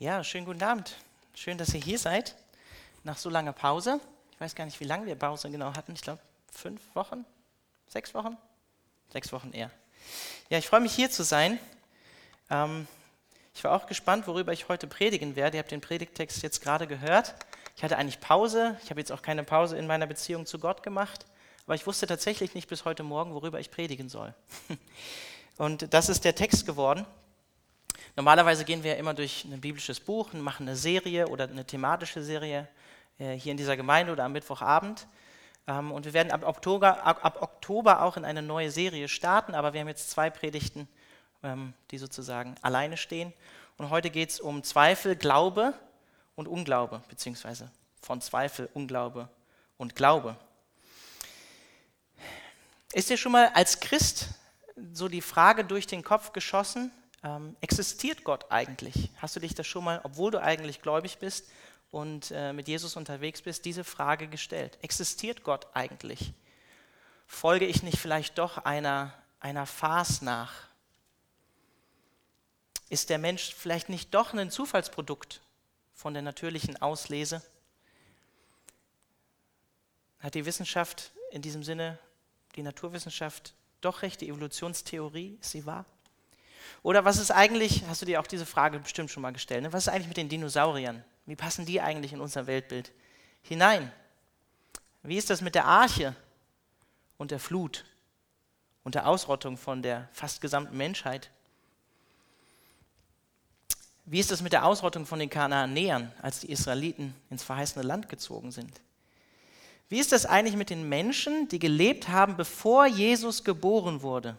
Ja, schönen guten Abend. Schön, dass ihr hier seid. Nach so langer Pause. Ich weiß gar nicht, wie lange wir Pause genau hatten. Ich glaube, fünf Wochen? Sechs Wochen? Sechs Wochen eher. Ja, ich freue mich hier zu sein. Ähm, ich war auch gespannt, worüber ich heute predigen werde. Ihr habt den Predigtext jetzt gerade gehört. Ich hatte eigentlich Pause. Ich habe jetzt auch keine Pause in meiner Beziehung zu Gott gemacht. Aber ich wusste tatsächlich nicht bis heute Morgen, worüber ich predigen soll. Und das ist der Text geworden. Normalerweise gehen wir ja immer durch ein biblisches Buch und machen eine Serie oder eine thematische Serie äh, hier in dieser Gemeinde oder am Mittwochabend. Ähm, und wir werden ab Oktober, ab, Oktober, auch in eine neue Serie starten, aber wir haben jetzt zwei Predigten, ähm, die sozusagen alleine stehen. Und heute geht es um Zweifel, Glaube und Unglaube, beziehungsweise von Zweifel, Unglaube und Glaube. Ist dir schon mal als Christ so die Frage durch den Kopf geschossen, ähm, existiert Gott eigentlich? Hast du dich das schon mal, obwohl du eigentlich gläubig bist und äh, mit Jesus unterwegs bist, diese Frage gestellt? Existiert Gott eigentlich? Folge ich nicht vielleicht doch einer, einer Farce nach? Ist der Mensch vielleicht nicht doch ein Zufallsprodukt von der natürlichen Auslese? Hat die Wissenschaft in diesem Sinne, die Naturwissenschaft, doch recht, die Evolutionstheorie, ist sie wahr? Oder was ist eigentlich, hast du dir auch diese Frage bestimmt schon mal gestellt, ne? was ist eigentlich mit den Dinosauriern? Wie passen die eigentlich in unser Weltbild hinein? Wie ist das mit der Arche und der Flut und der Ausrottung von der fast gesamten Menschheit? Wie ist das mit der Ausrottung von den Kanaanäern, als die Israeliten ins verheißene Land gezogen sind? Wie ist das eigentlich mit den Menschen, die gelebt haben, bevor Jesus geboren wurde?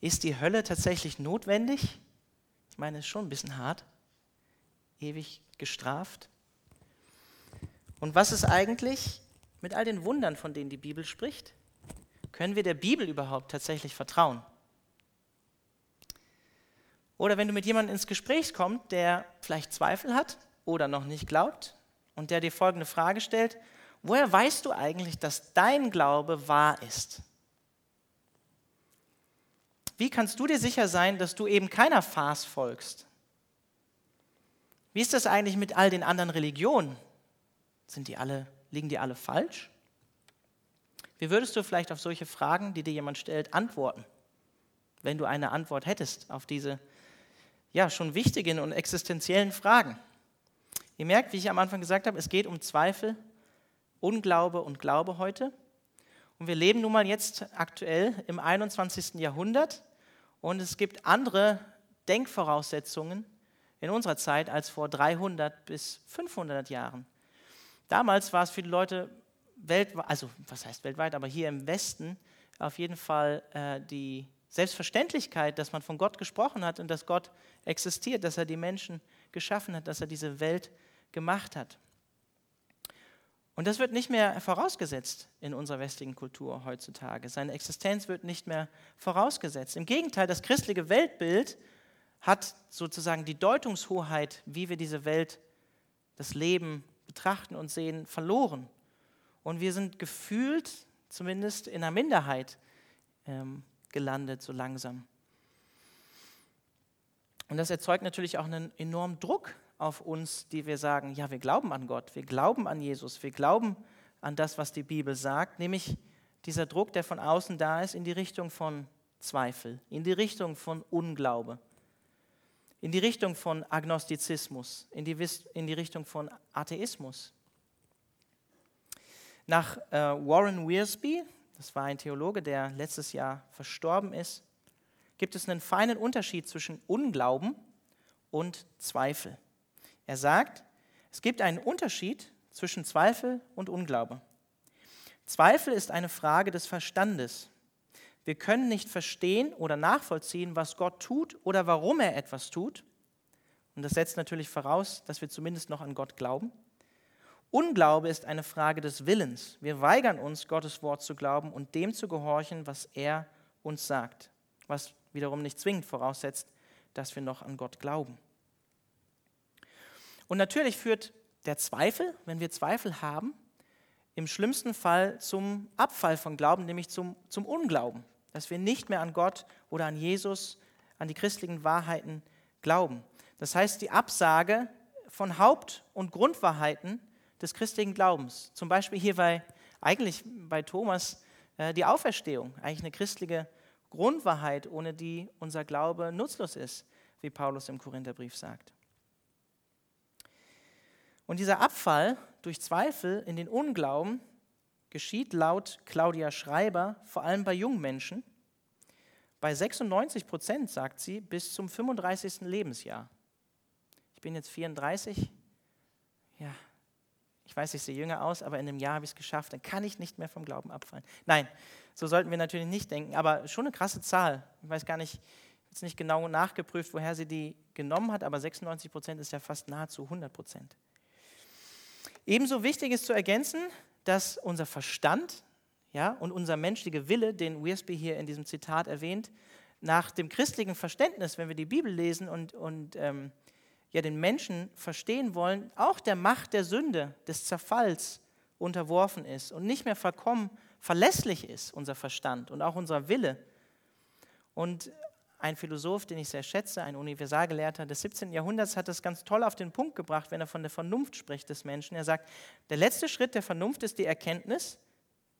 Ist die Hölle tatsächlich notwendig? Ich meine, es ist schon ein bisschen hart. Ewig gestraft. Und was ist eigentlich mit all den Wundern, von denen die Bibel spricht? Können wir der Bibel überhaupt tatsächlich vertrauen? Oder wenn du mit jemandem ins Gespräch kommst, der vielleicht Zweifel hat oder noch nicht glaubt und der dir folgende Frage stellt, woher weißt du eigentlich, dass dein Glaube wahr ist? Wie kannst du dir sicher sein, dass du eben keiner Farce folgst? Wie ist das eigentlich mit all den anderen Religionen? Sind die alle, liegen die alle falsch? Wie würdest du vielleicht auf solche Fragen, die dir jemand stellt, antworten, wenn du eine Antwort hättest auf diese ja schon wichtigen und existenziellen Fragen? Ihr merkt, wie ich am Anfang gesagt habe, es geht um Zweifel, Unglaube und Glaube heute. Und wir leben nun mal jetzt aktuell im 21. Jahrhundert und es gibt andere Denkvoraussetzungen in unserer Zeit als vor 300 bis 500 Jahren. Damals war es für die Leute weltweit, also was heißt weltweit, aber hier im Westen auf jeden Fall äh, die Selbstverständlichkeit, dass man von Gott gesprochen hat und dass Gott existiert, dass er die Menschen geschaffen hat, dass er diese Welt gemacht hat. Und das wird nicht mehr vorausgesetzt in unserer westlichen Kultur heutzutage. Seine Existenz wird nicht mehr vorausgesetzt. Im Gegenteil, das christliche Weltbild hat sozusagen die Deutungshoheit, wie wir diese Welt, das Leben betrachten und sehen, verloren. Und wir sind gefühlt, zumindest in einer Minderheit, ähm, gelandet, so langsam. Und das erzeugt natürlich auch einen enormen Druck auf uns, die wir sagen, ja, wir glauben an Gott, wir glauben an Jesus, wir glauben an das, was die Bibel sagt, nämlich dieser Druck, der von außen da ist, in die Richtung von Zweifel, in die Richtung von Unglaube, in die Richtung von Agnostizismus, in die, in die Richtung von Atheismus. Nach äh, Warren Wiersbe, das war ein Theologe, der letztes Jahr verstorben ist, gibt es einen feinen Unterschied zwischen Unglauben und Zweifel. Er sagt, es gibt einen Unterschied zwischen Zweifel und Unglaube. Zweifel ist eine Frage des Verstandes. Wir können nicht verstehen oder nachvollziehen, was Gott tut oder warum er etwas tut. Und das setzt natürlich voraus, dass wir zumindest noch an Gott glauben. Unglaube ist eine Frage des Willens. Wir weigern uns, Gottes Wort zu glauben und dem zu gehorchen, was er uns sagt, was wiederum nicht zwingend voraussetzt, dass wir noch an Gott glauben. Und natürlich führt der Zweifel, wenn wir Zweifel haben, im schlimmsten Fall zum Abfall von Glauben, nämlich zum, zum Unglauben, dass wir nicht mehr an Gott oder an Jesus, an die christlichen Wahrheiten glauben. Das heißt, die Absage von Haupt- und Grundwahrheiten des christlichen Glaubens. Zum Beispiel hier bei, eigentlich bei Thomas, äh, die Auferstehung, eigentlich eine christliche Grundwahrheit, ohne die unser Glaube nutzlos ist, wie Paulus im Korintherbrief sagt. Und dieser Abfall durch Zweifel in den Unglauben geschieht laut Claudia Schreiber vor allem bei jungen Menschen. Bei 96 Prozent, sagt sie, bis zum 35. Lebensjahr. Ich bin jetzt 34. Ja, ich weiß, ich sehe jünger aus, aber in einem Jahr habe ich es geschafft. Dann kann ich nicht mehr vom Glauben abfallen. Nein, so sollten wir natürlich nicht denken, aber schon eine krasse Zahl. Ich weiß gar nicht, jetzt nicht genau nachgeprüft, woher sie die genommen hat, aber 96 Prozent ist ja fast nahezu 100 Prozent. Ebenso wichtig ist zu ergänzen, dass unser Verstand ja, und unser menschlicher Wille, den Wiersbe hier in diesem Zitat erwähnt, nach dem christlichen Verständnis, wenn wir die Bibel lesen und, und ähm, ja, den Menschen verstehen wollen, auch der Macht der Sünde, des Zerfalls unterworfen ist und nicht mehr vollkommen verlässlich ist, unser Verstand und auch unser Wille. Und ein Philosoph, den ich sehr schätze, ein Universalgelehrter des 17. Jahrhunderts, hat das ganz toll auf den Punkt gebracht, wenn er von der Vernunft spricht des Menschen. Er sagt, der letzte Schritt der Vernunft ist die Erkenntnis,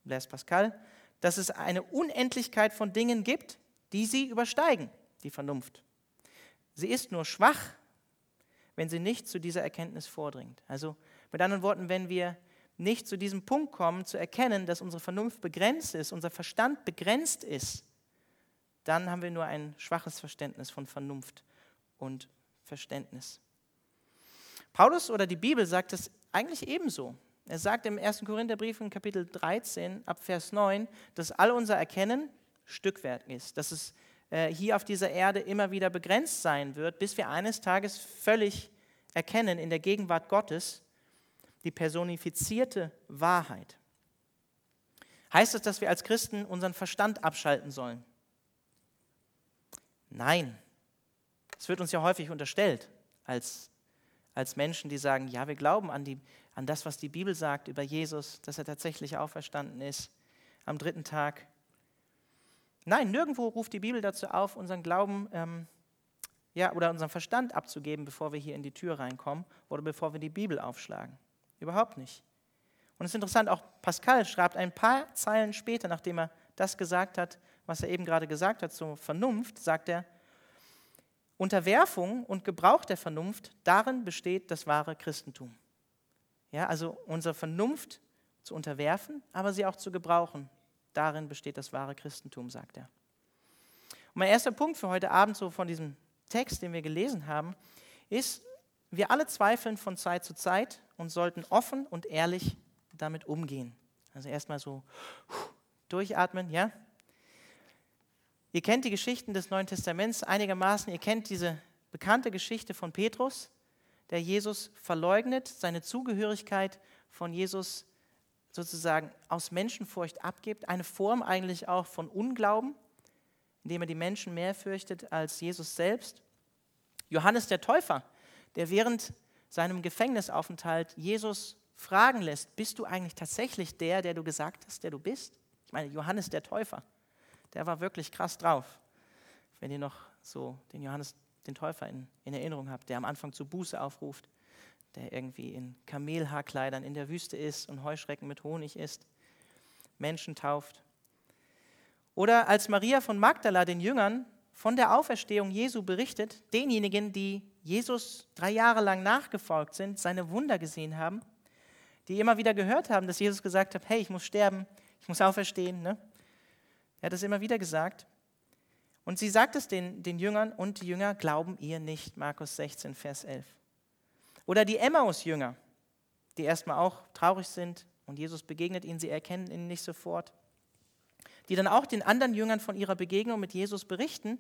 Blaise Pascal, dass es eine Unendlichkeit von Dingen gibt, die sie übersteigen, die Vernunft. Sie ist nur schwach, wenn sie nicht zu dieser Erkenntnis vordringt. Also mit anderen Worten, wenn wir nicht zu diesem Punkt kommen, zu erkennen, dass unsere Vernunft begrenzt ist, unser Verstand begrenzt ist, dann haben wir nur ein schwaches Verständnis von Vernunft und Verständnis. Paulus oder die Bibel sagt es eigentlich ebenso. Er sagt im 1. Korintherbrief in Kapitel 13 ab Vers 9, dass all unser Erkennen Stückwerk ist, dass es äh, hier auf dieser Erde immer wieder begrenzt sein wird, bis wir eines Tages völlig erkennen in der Gegenwart Gottes die personifizierte Wahrheit. Heißt es, dass wir als Christen unseren Verstand abschalten sollen? Nein. Es wird uns ja häufig unterstellt als, als Menschen, die sagen, ja, wir glauben an, die, an das, was die Bibel sagt über Jesus, dass er tatsächlich auferstanden ist am dritten Tag. Nein, nirgendwo ruft die Bibel dazu auf, unseren Glauben ähm, ja, oder unseren Verstand abzugeben, bevor wir hier in die Tür reinkommen oder bevor wir die Bibel aufschlagen. Überhaupt nicht. Und es ist interessant, auch Pascal schreibt ein paar Zeilen später, nachdem er das gesagt hat, was er eben gerade gesagt hat zur Vernunft, sagt er, Unterwerfung und Gebrauch der Vernunft, darin besteht das wahre Christentum. Ja, also unsere Vernunft zu unterwerfen, aber sie auch zu gebrauchen, darin besteht das wahre Christentum, sagt er. Und mein erster Punkt für heute Abend, so von diesem Text, den wir gelesen haben, ist, wir alle zweifeln von Zeit zu Zeit und sollten offen und ehrlich damit umgehen. Also erstmal so durchatmen, ja? Ihr kennt die Geschichten des Neuen Testaments einigermaßen. Ihr kennt diese bekannte Geschichte von Petrus, der Jesus verleugnet, seine Zugehörigkeit von Jesus sozusagen aus Menschenfurcht abgibt. Eine Form eigentlich auch von Unglauben, indem er die Menschen mehr fürchtet als Jesus selbst. Johannes der Täufer, der während seinem Gefängnisaufenthalt Jesus fragen lässt, bist du eigentlich tatsächlich der, der du gesagt hast, der du bist? Ich meine, Johannes der Täufer der war wirklich krass drauf. Wenn ihr noch so den Johannes, den Täufer in, in Erinnerung habt, der am Anfang zu Buße aufruft, der irgendwie in Kamelhaarkleidern in der Wüste ist und Heuschrecken mit Honig isst, Menschen tauft. Oder als Maria von Magdala den Jüngern von der Auferstehung Jesu berichtet, denjenigen, die Jesus drei Jahre lang nachgefolgt sind, seine Wunder gesehen haben, die immer wieder gehört haben, dass Jesus gesagt hat, hey, ich muss sterben, ich muss auferstehen. Ne? Er hat es immer wieder gesagt. Und sie sagt es den, den Jüngern und die Jünger glauben ihr nicht. Markus 16, Vers 11. Oder die Emmaus-Jünger, die erstmal auch traurig sind und Jesus begegnet ihnen, sie erkennen ihn nicht sofort. Die dann auch den anderen Jüngern von ihrer Begegnung mit Jesus berichten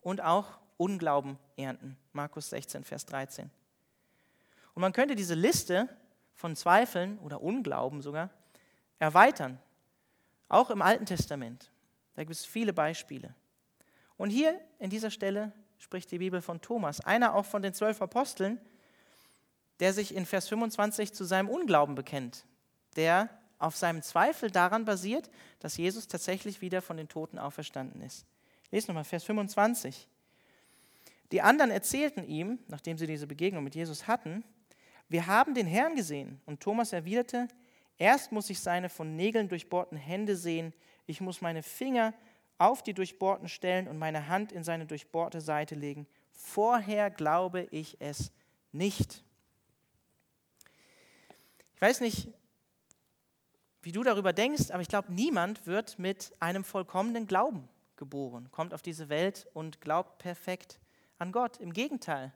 und auch Unglauben ernten. Markus 16, Vers 13. Und man könnte diese Liste von Zweifeln oder Unglauben sogar erweitern, auch im Alten Testament. Da gibt es viele Beispiele. Und hier in dieser Stelle spricht die Bibel von Thomas, einer auch von den zwölf Aposteln, der sich in Vers 25 zu seinem Unglauben bekennt, der auf seinem Zweifel daran basiert, dass Jesus tatsächlich wieder von den Toten auferstanden ist. Lese nochmal Vers 25. Die anderen erzählten ihm, nachdem sie diese Begegnung mit Jesus hatten, wir haben den Herrn gesehen. Und Thomas erwiderte, erst muss ich seine von Nägeln durchbohrten Hände sehen, ich muss meine Finger auf die durchbohrten Stellen und meine Hand in seine durchbohrte Seite legen. Vorher glaube ich es nicht. Ich weiß nicht, wie du darüber denkst, aber ich glaube, niemand wird mit einem vollkommenen Glauben geboren, kommt auf diese Welt und glaubt perfekt an Gott. Im Gegenteil,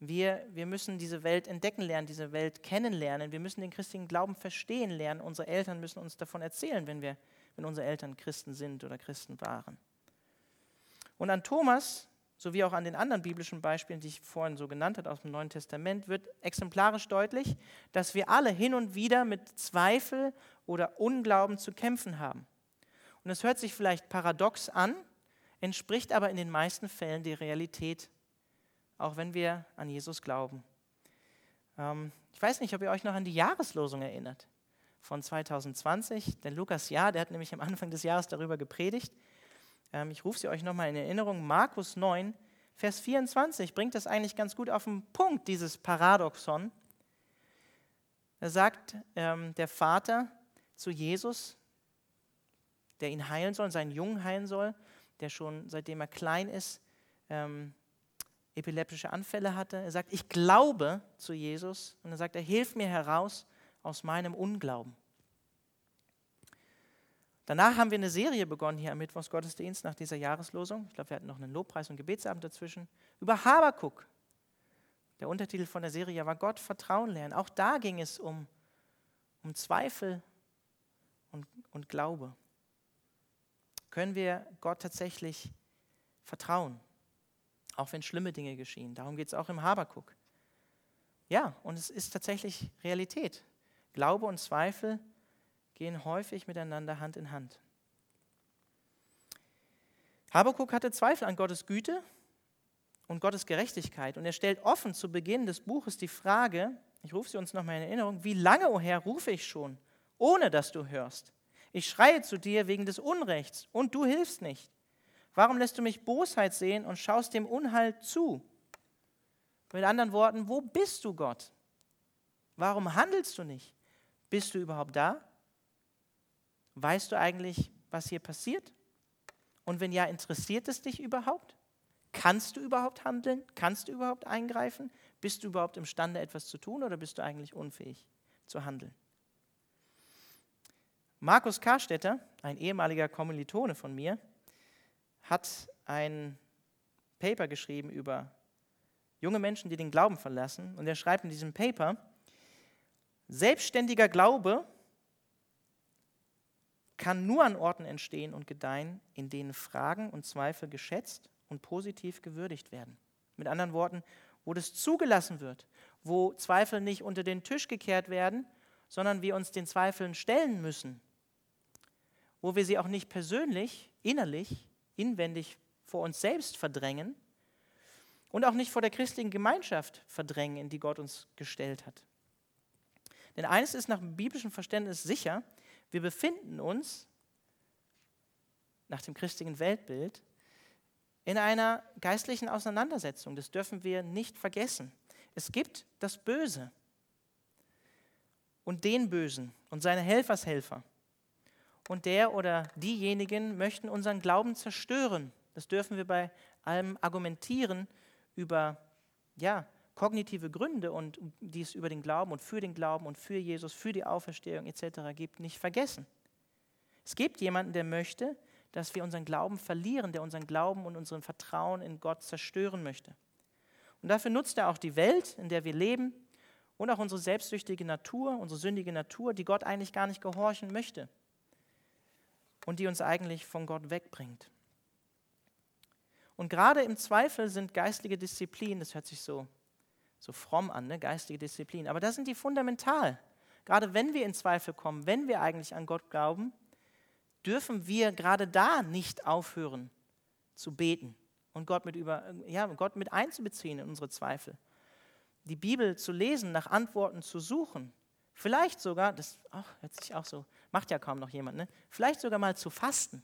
wir, wir müssen diese Welt entdecken lernen, diese Welt kennenlernen. Wir müssen den christlichen Glauben verstehen lernen. Unsere Eltern müssen uns davon erzählen, wenn, wir, wenn unsere Eltern Christen sind oder Christen waren. Und an Thomas, sowie auch an den anderen biblischen Beispielen, die ich vorhin so genannt habe aus dem Neuen Testament, wird exemplarisch deutlich, dass wir alle hin und wieder mit Zweifel oder Unglauben zu kämpfen haben. Und es hört sich vielleicht paradox an, entspricht aber in den meisten Fällen der Realität auch wenn wir an Jesus glauben. Ähm, ich weiß nicht, ob ihr euch noch an die Jahreslosung erinnert von 2020. Der Lukas Ja, der hat nämlich am Anfang des Jahres darüber gepredigt. Ähm, ich rufe sie euch nochmal in Erinnerung. Markus 9, Vers 24 bringt das eigentlich ganz gut auf den Punkt, dieses Paradoxon. Da sagt ähm, der Vater zu Jesus, der ihn heilen soll, seinen Jungen heilen soll, der schon seitdem er klein ist, ähm, epileptische Anfälle hatte. Er sagt, ich glaube zu Jesus und er sagt, er hilft mir heraus aus meinem Unglauben. Danach haben wir eine Serie begonnen hier am Mittwochsgottesdienst nach dieser Jahreslosung. Ich glaube, wir hatten noch einen Lobpreis und Gebetsabend dazwischen. Über Habakuk. Der Untertitel von der Serie war Gott Vertrauen lernen. Auch da ging es um, um Zweifel und, und Glaube. Können wir Gott tatsächlich vertrauen? auch wenn schlimme Dinge geschehen. Darum geht es auch im Habakuk. Ja, und es ist tatsächlich Realität. Glaube und Zweifel gehen häufig miteinander Hand in Hand. Habakuk hatte Zweifel an Gottes Güte und Gottes Gerechtigkeit. Und er stellt offen zu Beginn des Buches die Frage, ich rufe sie uns nochmal in Erinnerung, wie lange, o oh Herr, rufe ich schon, ohne dass du hörst? Ich schreie zu dir wegen des Unrechts und du hilfst nicht. Warum lässt du mich Bosheit sehen und schaust dem Unheil zu? Mit anderen Worten, wo bist du Gott? Warum handelst du nicht? Bist du überhaupt da? Weißt du eigentlich, was hier passiert? Und wenn ja, interessiert es dich überhaupt? Kannst du überhaupt handeln? Kannst du überhaupt eingreifen? Bist du überhaupt imstande, etwas zu tun oder bist du eigentlich unfähig zu handeln? Markus Karstetter, ein ehemaliger Kommilitone von mir, hat ein Paper geschrieben über junge Menschen, die den Glauben verlassen. Und er schreibt in diesem Paper, selbstständiger Glaube kann nur an Orten entstehen und gedeihen, in denen Fragen und Zweifel geschätzt und positiv gewürdigt werden. Mit anderen Worten, wo das zugelassen wird, wo Zweifel nicht unter den Tisch gekehrt werden, sondern wir uns den Zweifeln stellen müssen, wo wir sie auch nicht persönlich, innerlich inwendig vor uns selbst verdrängen und auch nicht vor der christlichen Gemeinschaft verdrängen, in die Gott uns gestellt hat. Denn eines ist nach biblischem Verständnis sicher, wir befinden uns nach dem christlichen Weltbild in einer geistlichen Auseinandersetzung. Das dürfen wir nicht vergessen. Es gibt das Böse und den Bösen und seine Helfershelfer und der oder diejenigen möchten unseren Glauben zerstören. Das dürfen wir bei allem Argumentieren über ja, kognitive Gründe und die es über den Glauben und für den Glauben und für Jesus, für die Auferstehung etc. gibt, nicht vergessen. Es gibt jemanden, der möchte, dass wir unseren Glauben verlieren, der unseren Glauben und unseren Vertrauen in Gott zerstören möchte. Und dafür nutzt er auch die Welt, in der wir leben und auch unsere selbstsüchtige Natur, unsere sündige Natur, die Gott eigentlich gar nicht gehorchen möchte und die uns eigentlich von Gott wegbringt. Und gerade im Zweifel sind geistliche Disziplinen, das hört sich so, so fromm an, ne? geistige Disziplinen, aber da sind die fundamental. Gerade wenn wir in Zweifel kommen, wenn wir eigentlich an Gott glauben, dürfen wir gerade da nicht aufhören zu beten und Gott mit, über, ja, Gott mit einzubeziehen in unsere Zweifel. Die Bibel zu lesen, nach Antworten zu suchen, vielleicht sogar, das oh, hört sich auch so Macht ja kaum noch jemand, ne? Vielleicht sogar mal zu fasten.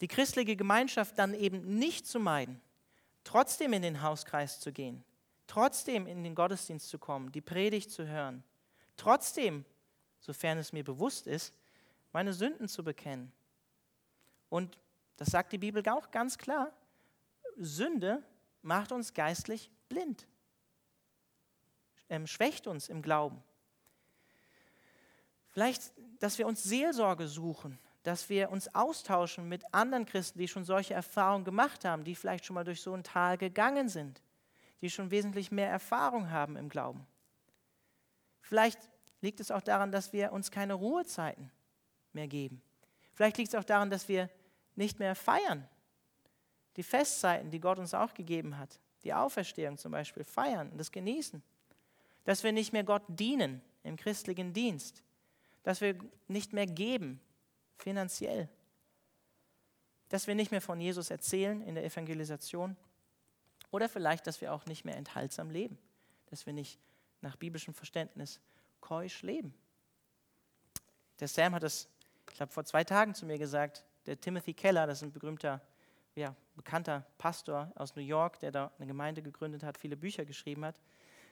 Die christliche Gemeinschaft dann eben nicht zu meiden, trotzdem in den Hauskreis zu gehen, trotzdem in den Gottesdienst zu kommen, die Predigt zu hören, trotzdem, sofern es mir bewusst ist, meine Sünden zu bekennen. Und das sagt die Bibel auch ganz klar, Sünde macht uns geistlich blind, ähm, schwächt uns im Glauben. Vielleicht, dass wir uns Seelsorge suchen, dass wir uns austauschen mit anderen Christen, die schon solche Erfahrungen gemacht haben, die vielleicht schon mal durch so ein Tal gegangen sind, die schon wesentlich mehr Erfahrung haben im Glauben. Vielleicht liegt es auch daran, dass wir uns keine Ruhezeiten mehr geben. Vielleicht liegt es auch daran, dass wir nicht mehr feiern. Die Festzeiten, die Gott uns auch gegeben hat, die Auferstehung zum Beispiel, feiern und das genießen. Dass wir nicht mehr Gott dienen im christlichen Dienst. Dass wir nicht mehr geben finanziell. Dass wir nicht mehr von Jesus erzählen in der Evangelisation. Oder vielleicht, dass wir auch nicht mehr enthaltsam leben. Dass wir nicht nach biblischem Verständnis keusch leben. Der Sam hat das, ich glaube, vor zwei Tagen zu mir gesagt. Der Timothy Keller, das ist ein berühmter, ja, bekannter Pastor aus New York, der da eine Gemeinde gegründet hat, viele Bücher geschrieben hat.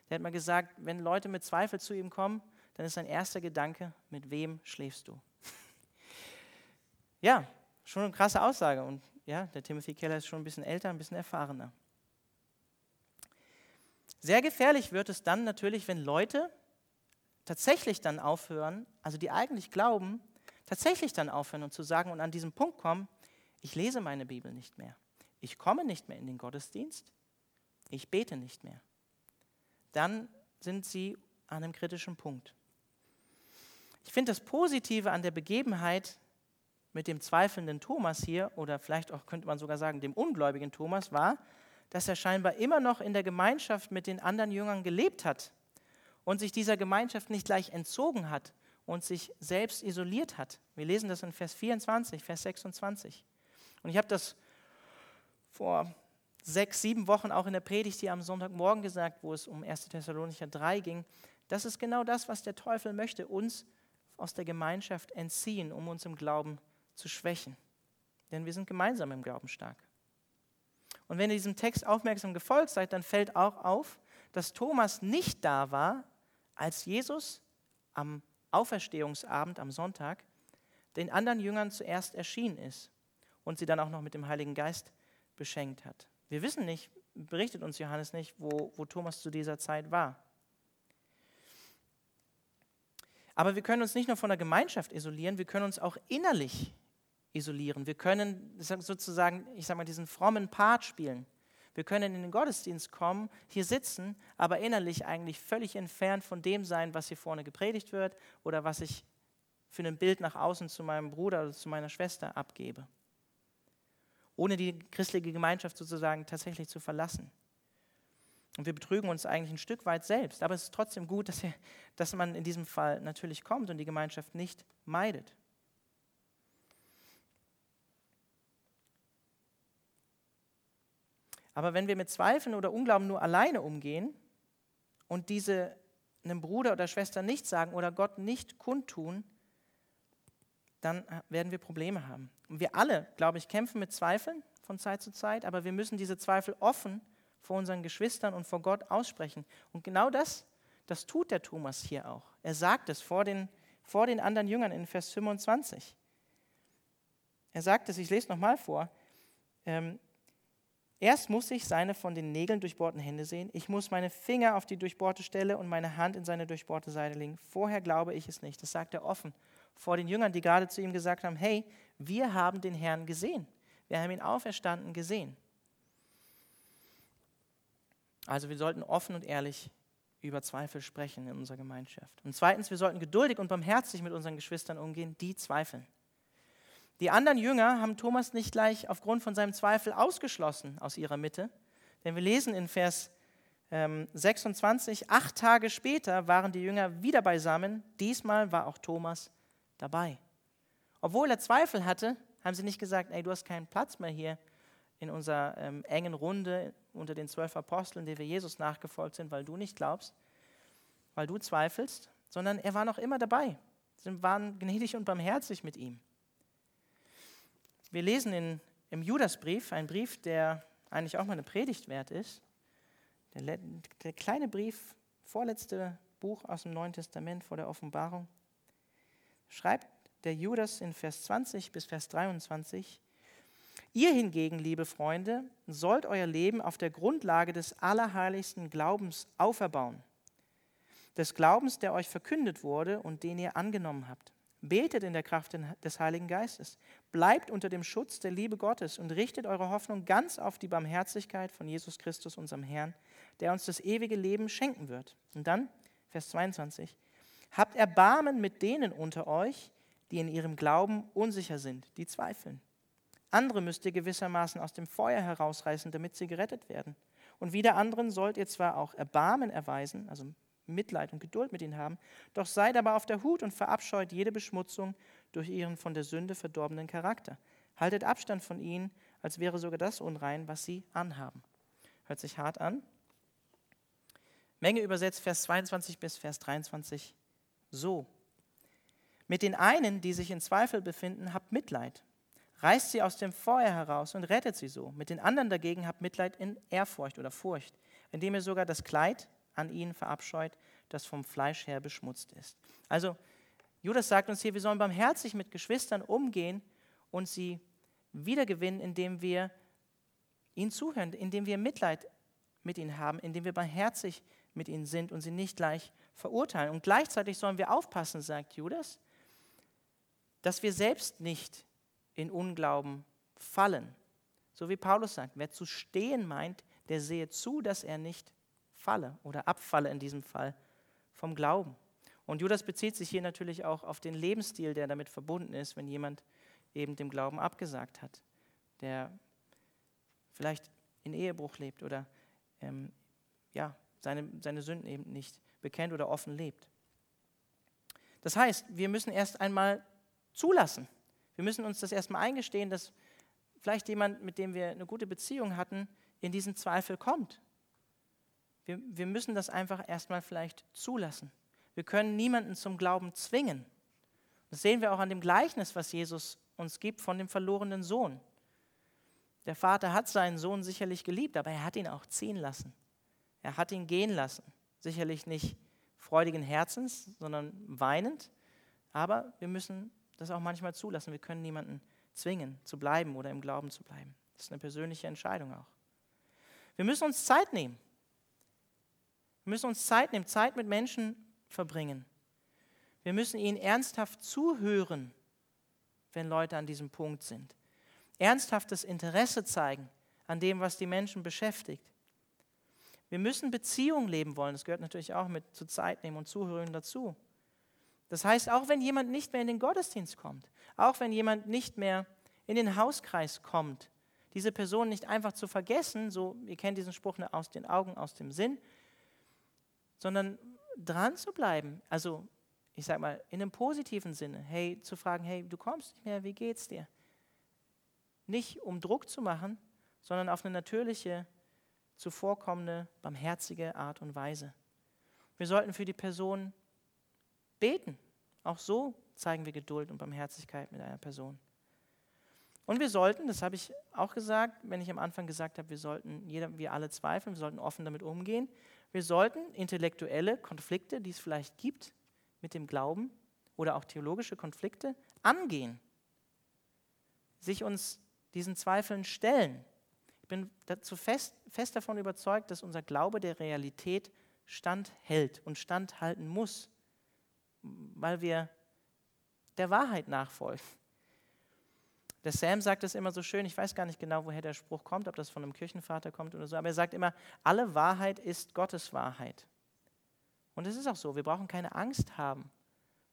Der hat mal gesagt, wenn Leute mit Zweifel zu ihm kommen, dann ist sein erster Gedanke, mit wem schläfst du? Ja, schon eine krasse Aussage. Und ja, der Timothy Keller ist schon ein bisschen älter, ein bisschen erfahrener. Sehr gefährlich wird es dann natürlich, wenn Leute tatsächlich dann aufhören, also die eigentlich glauben, tatsächlich dann aufhören und zu sagen und an diesem Punkt kommen, ich lese meine Bibel nicht mehr. Ich komme nicht mehr in den Gottesdienst. Ich bete nicht mehr. Dann sind sie an einem kritischen Punkt. Ich finde das Positive an der Begebenheit mit dem zweifelnden Thomas hier, oder vielleicht auch könnte man sogar sagen, dem ungläubigen Thomas, war, dass er scheinbar immer noch in der Gemeinschaft mit den anderen Jüngern gelebt hat und sich dieser Gemeinschaft nicht gleich entzogen hat und sich selbst isoliert hat. Wir lesen das in Vers 24, Vers 26. Und ich habe das vor sechs, sieben Wochen auch in der Predigt hier am Sonntagmorgen gesagt, wo es um 1. Thessalonicher 3 ging. Das ist genau das, was der Teufel möchte, uns aus der Gemeinschaft entziehen, um uns im Glauben zu schwächen. Denn wir sind gemeinsam im Glauben stark. Und wenn ihr diesem Text aufmerksam gefolgt seid, dann fällt auch auf, dass Thomas nicht da war, als Jesus am Auferstehungsabend am Sonntag den anderen Jüngern zuerst erschienen ist und sie dann auch noch mit dem Heiligen Geist beschenkt hat. Wir wissen nicht, berichtet uns Johannes nicht, wo, wo Thomas zu dieser Zeit war. Aber wir können uns nicht nur von der Gemeinschaft isolieren, wir können uns auch innerlich isolieren. Wir können sozusagen, ich sage mal, diesen frommen Part spielen. Wir können in den Gottesdienst kommen, hier sitzen, aber innerlich eigentlich völlig entfernt von dem sein, was hier vorne gepredigt wird oder was ich für ein Bild nach außen zu meinem Bruder oder zu meiner Schwester abgebe. Ohne die christliche Gemeinschaft sozusagen tatsächlich zu verlassen. Und wir betrügen uns eigentlich ein Stück weit selbst. Aber es ist trotzdem gut, dass, wir, dass man in diesem Fall natürlich kommt und die Gemeinschaft nicht meidet. Aber wenn wir mit Zweifeln oder Unglauben nur alleine umgehen und diese einem Bruder oder Schwester nicht sagen oder Gott nicht kundtun, dann werden wir Probleme haben. Und wir alle, glaube ich, kämpfen mit Zweifeln von Zeit zu Zeit, aber wir müssen diese Zweifel offen vor unseren Geschwistern und vor Gott aussprechen. Und genau das, das tut der Thomas hier auch. Er sagt es vor den, vor den anderen Jüngern in Vers 25. Er sagt es, ich lese nochmal vor. Ähm, Erst muss ich seine von den Nägeln durchbohrten Hände sehen. Ich muss meine Finger auf die durchbohrte Stelle und meine Hand in seine durchbohrte Seite legen. Vorher glaube ich es nicht. Das sagt er offen vor den Jüngern, die gerade zu ihm gesagt haben, hey, wir haben den Herrn gesehen. Wir haben ihn auferstanden gesehen. Also wir sollten offen und ehrlich über Zweifel sprechen in unserer Gemeinschaft. Und zweitens, wir sollten geduldig und barmherzig mit unseren Geschwistern umgehen, die zweifeln. Die anderen Jünger haben Thomas nicht gleich aufgrund von seinem Zweifel ausgeschlossen aus ihrer Mitte, denn wir lesen in Vers 26, ähm, acht Tage später waren die Jünger wieder beisammen, diesmal war auch Thomas dabei. Obwohl er Zweifel hatte, haben sie nicht gesagt, ey, du hast keinen Platz mehr hier in unserer ähm, engen Runde unter den zwölf Aposteln, die wir Jesus nachgefolgt sind, weil du nicht glaubst, weil du zweifelst, sondern er war noch immer dabei. Sie waren gnädig und barmherzig mit ihm. Wir lesen in, im Judasbrief, ein Brief, der eigentlich auch mal eine Predigt wert ist. Der, der kleine Brief, vorletzte Buch aus dem Neuen Testament vor der Offenbarung, schreibt der Judas in Vers 20 bis Vers 23, Ihr hingegen, liebe Freunde, sollt euer Leben auf der Grundlage des allerheiligsten Glaubens auferbauen. Des Glaubens, der euch verkündet wurde und den ihr angenommen habt. Betet in der Kraft des Heiligen Geistes. Bleibt unter dem Schutz der Liebe Gottes und richtet eure Hoffnung ganz auf die Barmherzigkeit von Jesus Christus, unserem Herrn, der uns das ewige Leben schenken wird. Und dann, Vers 22, habt Erbarmen mit denen unter euch, die in ihrem Glauben unsicher sind, die zweifeln. Andere müsst ihr gewissermaßen aus dem Feuer herausreißen, damit sie gerettet werden. Und wieder anderen sollt ihr zwar auch Erbarmen erweisen, also Mitleid und Geduld mit ihnen haben, doch seid aber auf der Hut und verabscheut jede Beschmutzung durch ihren von der Sünde verdorbenen Charakter. Haltet Abstand von ihnen, als wäre sogar das unrein, was sie anhaben. Hört sich hart an. Menge übersetzt Vers 22 bis Vers 23 so. Mit den einen, die sich in Zweifel befinden, habt Mitleid. Reißt sie aus dem Feuer heraus und rettet sie so. Mit den anderen dagegen habt Mitleid in Ehrfurcht oder Furcht, indem ihr sogar das Kleid an ihnen verabscheut, das vom Fleisch her beschmutzt ist. Also, Judas sagt uns hier, wir sollen barmherzig mit Geschwistern umgehen und sie wiedergewinnen, indem wir ihnen zuhören, indem wir Mitleid mit ihnen haben, indem wir barmherzig mit ihnen sind und sie nicht gleich verurteilen. Und gleichzeitig sollen wir aufpassen, sagt Judas, dass wir selbst nicht in Unglauben fallen. So wie Paulus sagt, wer zu stehen meint, der sehe zu, dass er nicht falle oder abfalle in diesem Fall vom Glauben. Und Judas bezieht sich hier natürlich auch auf den Lebensstil, der damit verbunden ist, wenn jemand eben dem Glauben abgesagt hat, der vielleicht in Ehebruch lebt oder ähm, ja, seine, seine Sünden eben nicht bekennt oder offen lebt. Das heißt, wir müssen erst einmal zulassen. Wir müssen uns das erstmal eingestehen, dass vielleicht jemand, mit dem wir eine gute Beziehung hatten, in diesen Zweifel kommt. Wir, wir müssen das einfach erstmal vielleicht zulassen. Wir können niemanden zum Glauben zwingen. Das sehen wir auch an dem Gleichnis, was Jesus uns gibt von dem verlorenen Sohn. Der Vater hat seinen Sohn sicherlich geliebt, aber er hat ihn auch ziehen lassen. Er hat ihn gehen lassen. Sicherlich nicht freudigen Herzens, sondern weinend. Aber wir müssen das auch manchmal zulassen. Wir können niemanden zwingen, zu bleiben oder im Glauben zu bleiben. Das ist eine persönliche Entscheidung auch. Wir müssen uns Zeit nehmen. Wir müssen uns Zeit nehmen, Zeit mit Menschen verbringen. Wir müssen ihnen ernsthaft zuhören, wenn Leute an diesem Punkt sind. Ernsthaftes Interesse zeigen an dem, was die Menschen beschäftigt. Wir müssen Beziehungen leben wollen. Das gehört natürlich auch mit zu Zeit nehmen und Zuhören dazu. Das heißt, auch wenn jemand nicht mehr in den Gottesdienst kommt, auch wenn jemand nicht mehr in den Hauskreis kommt, diese Person nicht einfach zu vergessen, so, ihr kennt diesen Spruch ne, aus den Augen, aus dem Sinn, sondern dran zu bleiben. Also, ich sag mal, in einem positiven Sinne, hey, zu fragen, hey, du kommst nicht mehr, wie geht's dir? Nicht um Druck zu machen, sondern auf eine natürliche zuvorkommende, barmherzige Art und Weise. Wir sollten für die Person beten. Auch so zeigen wir Geduld und Barmherzigkeit mit einer Person. Und wir sollten, das habe ich auch gesagt, wenn ich am Anfang gesagt habe, wir sollten, jeder, wir alle zweifeln, wir sollten offen damit umgehen. Wir sollten intellektuelle Konflikte, die es vielleicht gibt mit dem Glauben oder auch theologische Konflikte, angehen. Sich uns diesen Zweifeln stellen bin dazu fest, fest davon überzeugt, dass unser Glaube der Realität standhält und standhalten muss, weil wir der Wahrheit nachfolgen. Der Sam sagt es immer so schön, ich weiß gar nicht genau, woher der Spruch kommt, ob das von einem Kirchenvater kommt oder so, aber er sagt immer, alle Wahrheit ist Gottes Wahrheit. Und es ist auch so, wir brauchen keine Angst haben,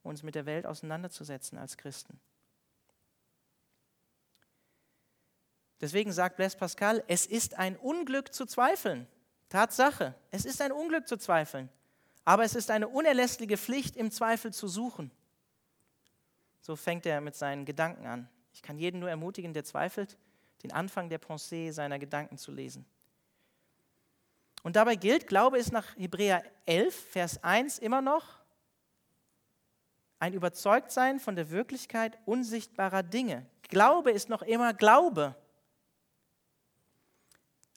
uns mit der Welt auseinanderzusetzen als Christen. Deswegen sagt Blaise Pascal, es ist ein Unglück zu zweifeln. Tatsache, es ist ein Unglück zu zweifeln. Aber es ist eine unerlässliche Pflicht, im Zweifel zu suchen. So fängt er mit seinen Gedanken an. Ich kann jeden nur ermutigen, der zweifelt, den Anfang der Pensée seiner Gedanken zu lesen. Und dabei gilt, Glaube ist nach Hebräer 11, Vers 1 immer noch ein Überzeugtsein von der Wirklichkeit unsichtbarer Dinge. Glaube ist noch immer Glaube.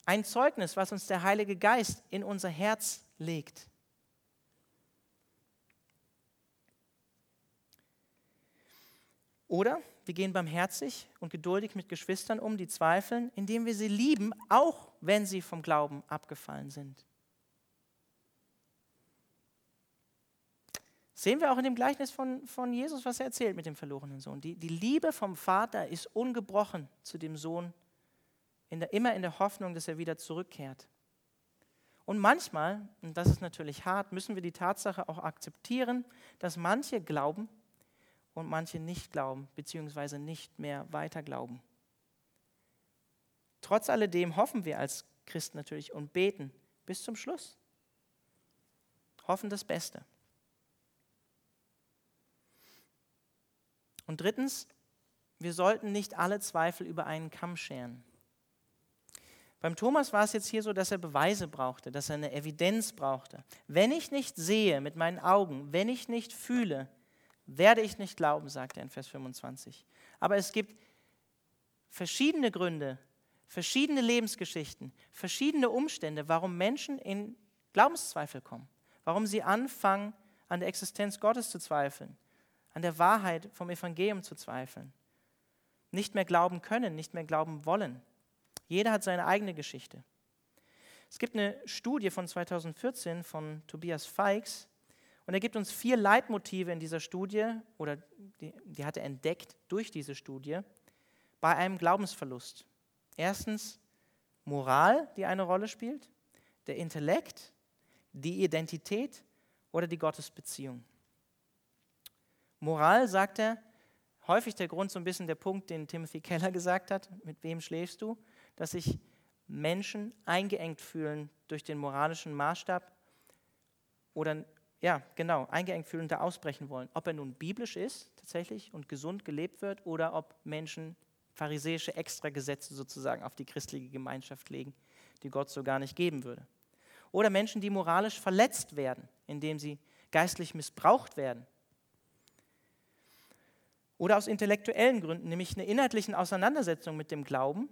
Ein Zeugnis, was uns der Heilige Geist in unser Herz legt. Oder wir gehen barmherzig und geduldig mit Geschwistern um, die zweifeln, indem wir sie lieben, auch wenn sie vom Glauben abgefallen sind. Sehen wir auch in dem Gleichnis von, von Jesus, was er erzählt mit dem verlorenen Sohn. Die, die Liebe vom Vater ist ungebrochen zu dem Sohn, in der, immer in der Hoffnung, dass er wieder zurückkehrt. Und manchmal, und das ist natürlich hart, müssen wir die Tatsache auch akzeptieren, dass manche glauben, und manche nicht glauben, beziehungsweise nicht mehr weiter glauben. Trotz alledem hoffen wir als Christen natürlich und beten bis zum Schluss. Hoffen das Beste. Und drittens, wir sollten nicht alle Zweifel über einen Kamm scheren. Beim Thomas war es jetzt hier so, dass er Beweise brauchte, dass er eine Evidenz brauchte. Wenn ich nicht sehe mit meinen Augen, wenn ich nicht fühle, werde ich nicht glauben, sagt er in Vers 25. Aber es gibt verschiedene Gründe, verschiedene Lebensgeschichten, verschiedene Umstände, warum Menschen in Glaubenszweifel kommen, warum sie anfangen, an der Existenz Gottes zu zweifeln, an der Wahrheit vom Evangelium zu zweifeln, nicht mehr glauben können, nicht mehr glauben wollen. Jeder hat seine eigene Geschichte. Es gibt eine Studie von 2014 von Tobias Feix, und er gibt uns vier Leitmotive in dieser Studie, oder die, die hat er entdeckt durch diese Studie, bei einem Glaubensverlust. Erstens Moral, die eine Rolle spielt, der Intellekt, die Identität oder die Gottesbeziehung. Moral, sagt er, häufig der Grund, so ein bisschen der Punkt, den Timothy Keller gesagt hat, mit wem schläfst du, dass sich Menschen eingeengt fühlen durch den moralischen Maßstab oder ja, genau, eingeengt fühlen und da ausbrechen wollen. Ob er nun biblisch ist tatsächlich und gesund gelebt wird oder ob Menschen pharisäische Extragesetze sozusagen auf die christliche Gemeinschaft legen, die Gott so gar nicht geben würde. Oder Menschen, die moralisch verletzt werden, indem sie geistlich missbraucht werden. Oder aus intellektuellen Gründen, nämlich einer inhaltlichen Auseinandersetzung mit dem Glauben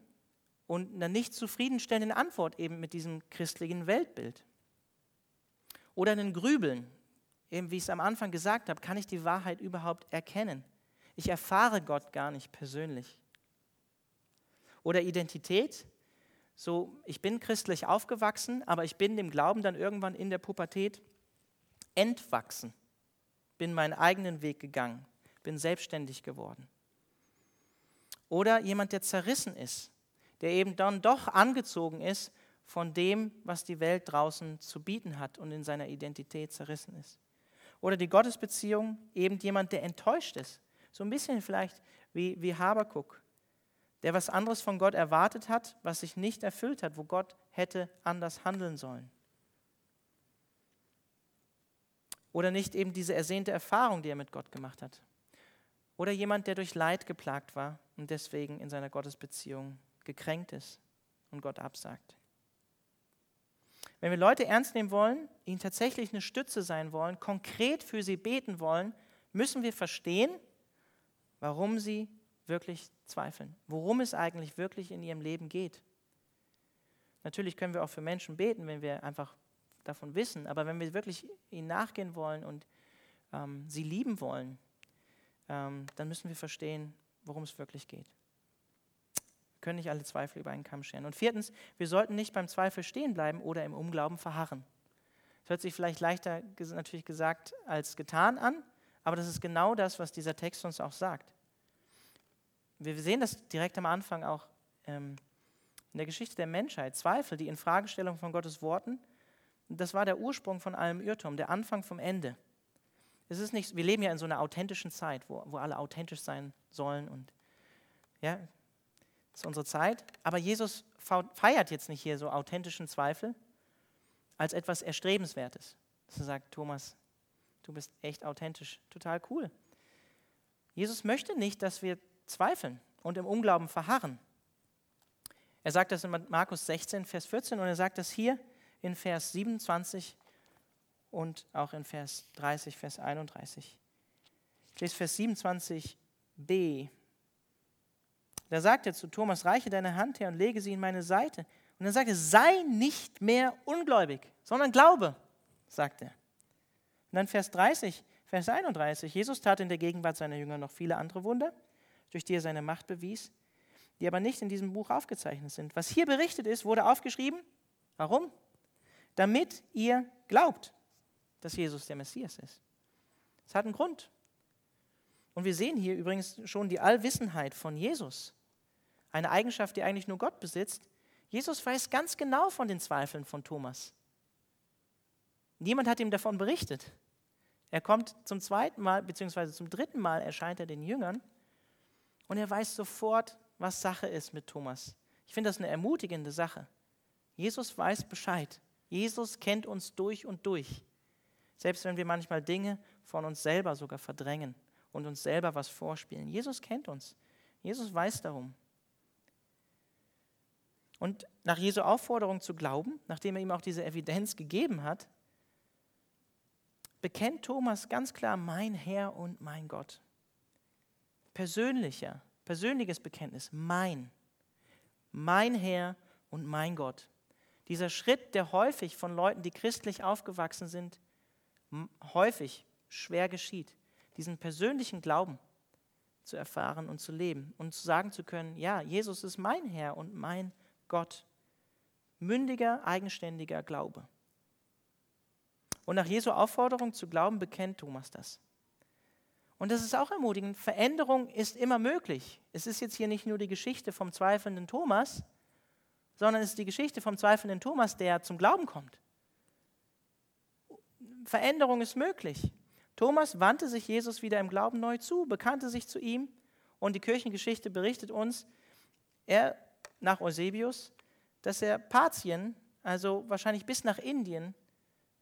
und einer nicht zufriedenstellenden Antwort eben mit diesem christlichen Weltbild. Oder einen Grübeln, eben wie ich es am Anfang gesagt habe, kann ich die Wahrheit überhaupt erkennen? Ich erfahre Gott gar nicht persönlich. Oder Identität, so ich bin christlich aufgewachsen, aber ich bin dem Glauben dann irgendwann in der Pubertät entwachsen, bin meinen eigenen Weg gegangen, bin selbstständig geworden. Oder jemand, der zerrissen ist, der eben dann doch angezogen ist von dem, was die Welt draußen zu bieten hat und in seiner Identität zerrissen ist. Oder die Gottesbeziehung, eben jemand, der enttäuscht ist. So ein bisschen vielleicht wie, wie Habakuk, der was anderes von Gott erwartet hat, was sich nicht erfüllt hat, wo Gott hätte anders handeln sollen. Oder nicht eben diese ersehnte Erfahrung, die er mit Gott gemacht hat. Oder jemand, der durch Leid geplagt war und deswegen in seiner Gottesbeziehung gekränkt ist und Gott absagt. Wenn wir Leute ernst nehmen wollen, ihnen tatsächlich eine Stütze sein wollen, konkret für sie beten wollen, müssen wir verstehen, warum sie wirklich zweifeln, worum es eigentlich wirklich in ihrem Leben geht. Natürlich können wir auch für Menschen beten, wenn wir einfach davon wissen, aber wenn wir wirklich ihnen nachgehen wollen und ähm, sie lieben wollen, ähm, dann müssen wir verstehen, worum es wirklich geht können nicht alle Zweifel über einen Kamm scheren. Und viertens, wir sollten nicht beim Zweifel stehen bleiben oder im Unglauben verharren. Das hört sich vielleicht leichter natürlich gesagt als getan an, aber das ist genau das, was dieser Text uns auch sagt. Wir sehen das direkt am Anfang auch ähm, in der Geschichte der Menschheit. Zweifel, die Infragestellung von Gottes Worten, das war der Ursprung von allem Irrtum, der Anfang vom Ende. Es ist nicht, wir leben ja in so einer authentischen Zeit, wo, wo alle authentisch sein sollen und ja, ist unsere Zeit. Aber Jesus feiert jetzt nicht hier so authentischen Zweifel als etwas Erstrebenswertes. Dass er sagt, Thomas, du bist echt authentisch, total cool. Jesus möchte nicht, dass wir zweifeln und im Unglauben verharren. Er sagt das in Markus 16, Vers 14 und er sagt das hier in Vers 27 und auch in Vers 30, Vers 31. Ich lese Vers 27b. Da sagt er zu Thomas, reiche deine Hand her und lege sie in meine Seite Und dann sagt er, sei nicht mehr ungläubig, sondern glaube, sagt er. Und dann Vers 30, Vers 31, Jesus tat in der Gegenwart seiner Jünger noch viele andere Wunder, durch die er seine Macht bewies, die aber nicht in diesem Buch aufgezeichnet sind. Was hier berichtet ist, wurde aufgeschrieben. Warum? Damit ihr glaubt, dass Jesus der Messias ist. Es hat einen Grund. Und wir sehen hier übrigens schon die Allwissenheit von Jesus. Eine Eigenschaft, die eigentlich nur Gott besitzt. Jesus weiß ganz genau von den Zweifeln von Thomas. Niemand hat ihm davon berichtet. Er kommt zum zweiten Mal, beziehungsweise zum dritten Mal erscheint er den Jüngern und er weiß sofort, was Sache ist mit Thomas. Ich finde das eine ermutigende Sache. Jesus weiß Bescheid. Jesus kennt uns durch und durch. Selbst wenn wir manchmal Dinge von uns selber sogar verdrängen und uns selber was vorspielen. Jesus kennt uns. Jesus weiß darum. Und nach Jesu Aufforderung zu glauben, nachdem er ihm auch diese Evidenz gegeben hat, bekennt Thomas ganz klar mein Herr und mein Gott. Persönlicher, persönliches Bekenntnis, mein, mein Herr und mein Gott. Dieser Schritt, der häufig von Leuten, die christlich aufgewachsen sind, häufig schwer geschieht, diesen persönlichen Glauben zu erfahren und zu leben und zu sagen zu können, ja, Jesus ist mein Herr und mein Gott. Mündiger, eigenständiger Glaube. Und nach Jesu Aufforderung zu glauben, bekennt Thomas das. Und das ist auch ermutigend. Veränderung ist immer möglich. Es ist jetzt hier nicht nur die Geschichte vom zweifelnden Thomas, sondern es ist die Geschichte vom zweifelnden Thomas, der zum Glauben kommt. Veränderung ist möglich. Thomas wandte sich Jesus wieder im Glauben neu zu, bekannte sich zu ihm und die Kirchengeschichte berichtet uns, er nach Eusebius, dass er Partien, also wahrscheinlich bis nach Indien,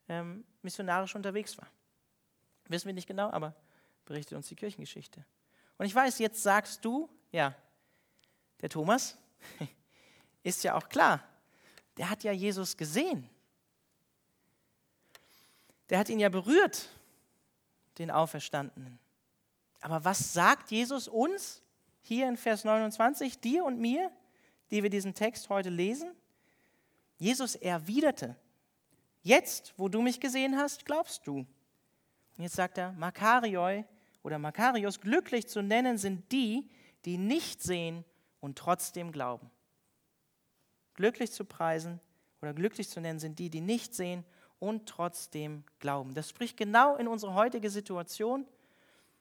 ähm, missionarisch unterwegs war. Wissen wir nicht genau, aber berichtet uns die Kirchengeschichte. Und ich weiß, jetzt sagst du, ja, der Thomas ist ja auch klar, der hat ja Jesus gesehen. Der hat ihn ja berührt, den Auferstandenen. Aber was sagt Jesus uns hier in Vers 29, dir und mir, die wir diesen Text heute lesen? Jesus erwiderte, Jetzt, wo du mich gesehen hast, glaubst du. Und jetzt sagt er, Makarioi oder Makarios, glücklich zu nennen sind die, die nicht sehen und trotzdem glauben. Glücklich zu preisen oder glücklich zu nennen sind die, die nicht sehen und trotzdem glauben. Das spricht genau in unsere heutige Situation.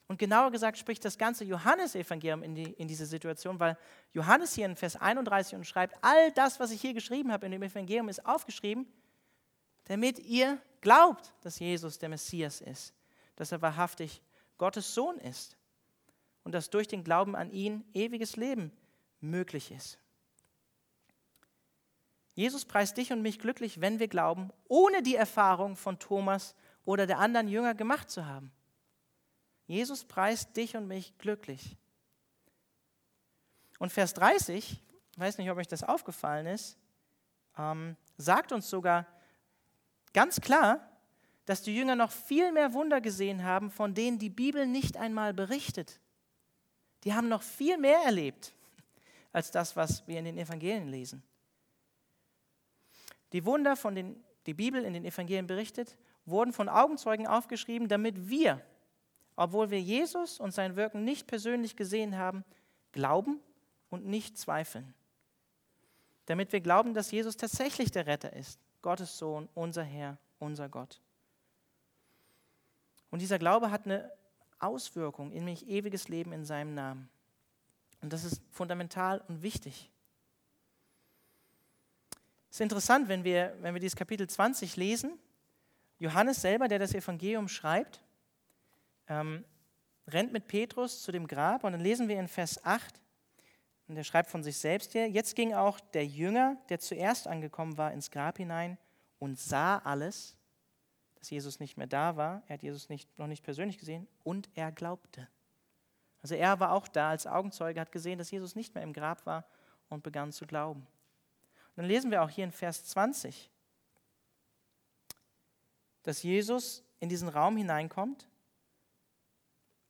Und genauer gesagt spricht das ganze Johannesevangelium in, die, in diese Situation, weil Johannes hier in Vers 31 und schreibt, all das, was ich hier geschrieben habe in dem Evangelium, ist aufgeschrieben, damit ihr glaubt, dass Jesus der Messias ist, dass er wahrhaftig Gottes Sohn ist und dass durch den Glauben an ihn ewiges Leben möglich ist. Jesus preist dich und mich glücklich, wenn wir glauben, ohne die Erfahrung von Thomas oder der anderen Jünger gemacht zu haben. Jesus preist dich und mich glücklich. Und Vers 30, ich weiß nicht, ob euch das aufgefallen ist, ähm, sagt uns sogar, ganz klar, dass die Jünger noch viel mehr Wunder gesehen haben, von denen die Bibel nicht einmal berichtet. Die haben noch viel mehr erlebt als das, was wir in den Evangelien lesen. Die Wunder, von denen die Bibel in den Evangelien berichtet, wurden von Augenzeugen aufgeschrieben, damit wir, obwohl wir Jesus und sein Wirken nicht persönlich gesehen haben, glauben und nicht zweifeln. Damit wir glauben, dass Jesus tatsächlich der Retter ist Gottes Sohn, unser Herr, unser Gott. Und dieser Glaube hat eine Auswirkung in mich ewiges Leben in seinem Namen. Und das ist fundamental und wichtig. Es ist interessant, wenn wir, wenn wir dieses Kapitel 20 lesen. Johannes selber, der das Evangelium schreibt, ähm, rennt mit Petrus zu dem Grab und dann lesen wir in Vers 8, und er schreibt von sich selbst hier, jetzt ging auch der Jünger, der zuerst angekommen war, ins Grab hinein und sah alles, dass Jesus nicht mehr da war. Er hat Jesus nicht, noch nicht persönlich gesehen und er glaubte. Also er war auch da als Augenzeuge, hat gesehen, dass Jesus nicht mehr im Grab war und begann zu glauben. Und dann lesen wir auch hier in Vers 20, dass Jesus in diesen Raum hineinkommt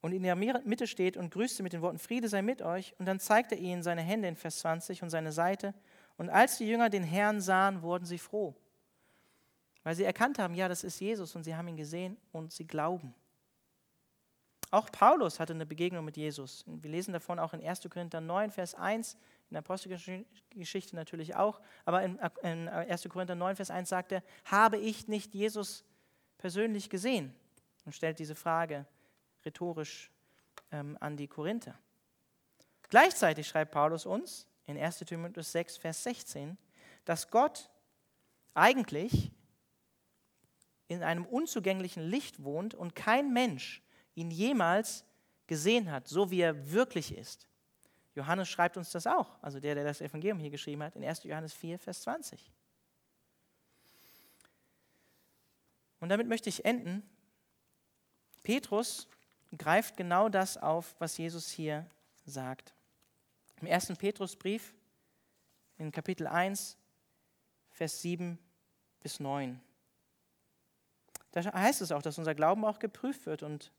und in der Mitte steht und grüßte mit den Worten, Friede sei mit euch. Und dann zeigt er ihnen seine Hände in Vers 20 und seine Seite. Und als die Jünger den Herrn sahen, wurden sie froh, weil sie erkannt haben, ja, das ist Jesus und sie haben ihn gesehen und sie glauben. Auch Paulus hatte eine Begegnung mit Jesus. Wir lesen davon auch in 1. Korinther 9, Vers 1, in der Apostelgeschichte natürlich auch, aber in 1. Korinther 9, Vers 1 sagt er, habe ich nicht Jesus persönlich gesehen? Und stellt diese Frage rhetorisch ähm, an die Korinther. Gleichzeitig schreibt Paulus uns in 1. Timotheus 6, Vers 16, dass Gott eigentlich in einem unzugänglichen Licht wohnt und kein Mensch ihn jemals gesehen hat, so wie er wirklich ist. Johannes schreibt uns das auch, also der, der das Evangelium hier geschrieben hat, in 1. Johannes 4, Vers 20. Und damit möchte ich enden. Petrus greift genau das auf, was Jesus hier sagt. Im 1. Petrusbrief in Kapitel 1, Vers 7 bis 9. Da heißt es auch, dass unser Glauben auch geprüft wird und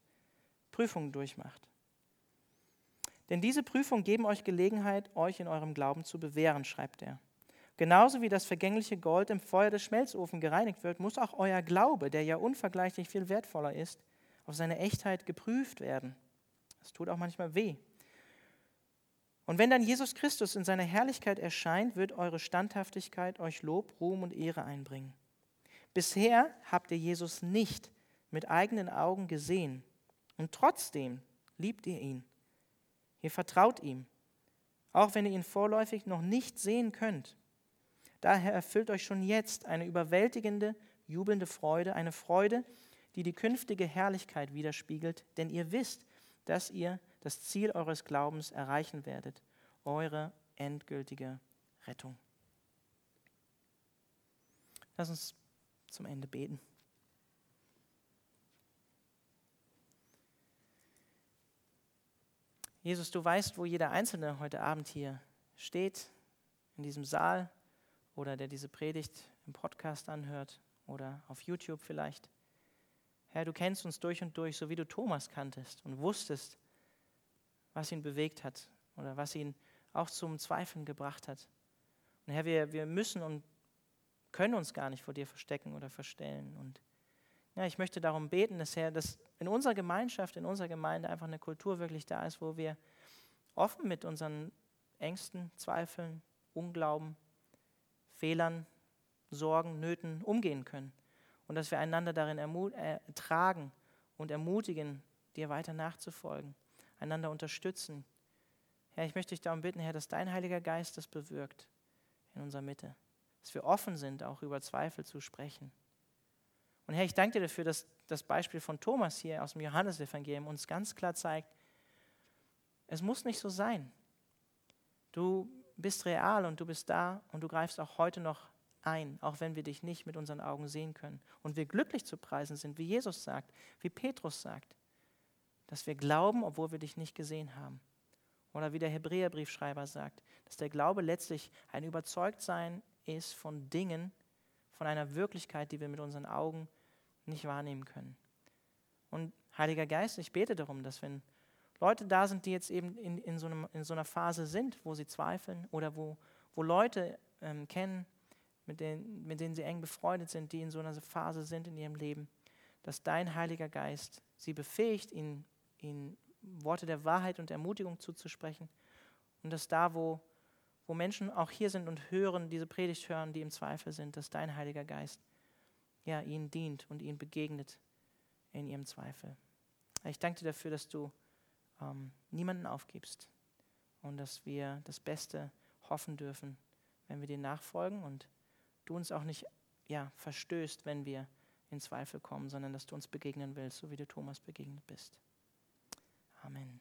Prüfungen durchmacht. Denn diese Prüfungen geben euch Gelegenheit, euch in eurem Glauben zu bewähren, schreibt er. Genauso wie das vergängliche Gold im Feuer des Schmelzofens gereinigt wird, muss auch euer Glaube, der ja unvergleichlich viel wertvoller ist, auf seine Echtheit geprüft werden. Das tut auch manchmal weh. Und wenn dann Jesus Christus in seiner Herrlichkeit erscheint, wird eure Standhaftigkeit euch Lob, Ruhm und Ehre einbringen. Bisher habt ihr Jesus nicht mit eigenen Augen gesehen. Und trotzdem liebt ihr ihn. Ihr vertraut ihm, auch wenn ihr ihn vorläufig noch nicht sehen könnt. Daher erfüllt euch schon jetzt eine überwältigende, jubelnde Freude, eine Freude, die die künftige Herrlichkeit widerspiegelt, denn ihr wisst, dass ihr das Ziel eures Glaubens erreichen werdet, eure endgültige Rettung. Lass uns zum Ende beten. Jesus, du weißt, wo jeder Einzelne heute Abend hier steht, in diesem Saal oder der diese Predigt im Podcast anhört oder auf YouTube vielleicht. Herr, du kennst uns durch und durch, so wie du Thomas kanntest und wusstest, was ihn bewegt hat oder was ihn auch zum Zweifeln gebracht hat. Und Herr, wir, wir müssen und können uns gar nicht vor dir verstecken oder verstellen. Und ja, ich möchte darum beten, dass Herr, dass in unserer Gemeinschaft, in unserer Gemeinde einfach eine Kultur wirklich da ist, wo wir offen mit unseren Ängsten, Zweifeln, Unglauben, Fehlern, Sorgen, Nöten umgehen können. Und dass wir einander darin ertragen äh, und ermutigen, dir weiter nachzufolgen, einander unterstützen. Herr, ich möchte dich darum bitten, Herr, dass dein Heiliger Geist das bewirkt in unserer Mitte. Dass wir offen sind, auch über Zweifel zu sprechen. Und Herr, ich danke dir dafür, dass das Beispiel von Thomas hier aus dem Johannesevangelium uns ganz klar zeigt, es muss nicht so sein. Du bist real und du bist da und du greifst auch heute noch ein, auch wenn wir dich nicht mit unseren Augen sehen können. Und wir glücklich zu preisen sind, wie Jesus sagt, wie Petrus sagt, dass wir glauben, obwohl wir dich nicht gesehen haben. Oder wie der Hebräerbriefschreiber sagt, dass der Glaube letztlich ein Überzeugtsein ist von Dingen, von einer Wirklichkeit, die wir mit unseren Augen nicht wahrnehmen können. Und Heiliger Geist, ich bete darum, dass wenn Leute da sind, die jetzt eben in, in, so, einem, in so einer Phase sind, wo sie zweifeln oder wo, wo Leute ähm, kennen, mit denen, mit denen sie eng befreundet sind, die in so einer Phase sind in ihrem Leben, dass dein Heiliger Geist sie befähigt, ihnen, ihnen Worte der Wahrheit und Ermutigung zuzusprechen und dass da, wo, wo Menschen auch hier sind und hören, diese Predigt hören, die im Zweifel sind, dass dein Heiliger Geist ja, ihnen dient und ihnen begegnet in ihrem Zweifel. Ich danke dir dafür, dass du ähm, niemanden aufgibst und dass wir das Beste hoffen dürfen, wenn wir dir nachfolgen und du uns auch nicht ja, verstößt, wenn wir in Zweifel kommen, sondern dass du uns begegnen willst, so wie du Thomas begegnet bist. Amen.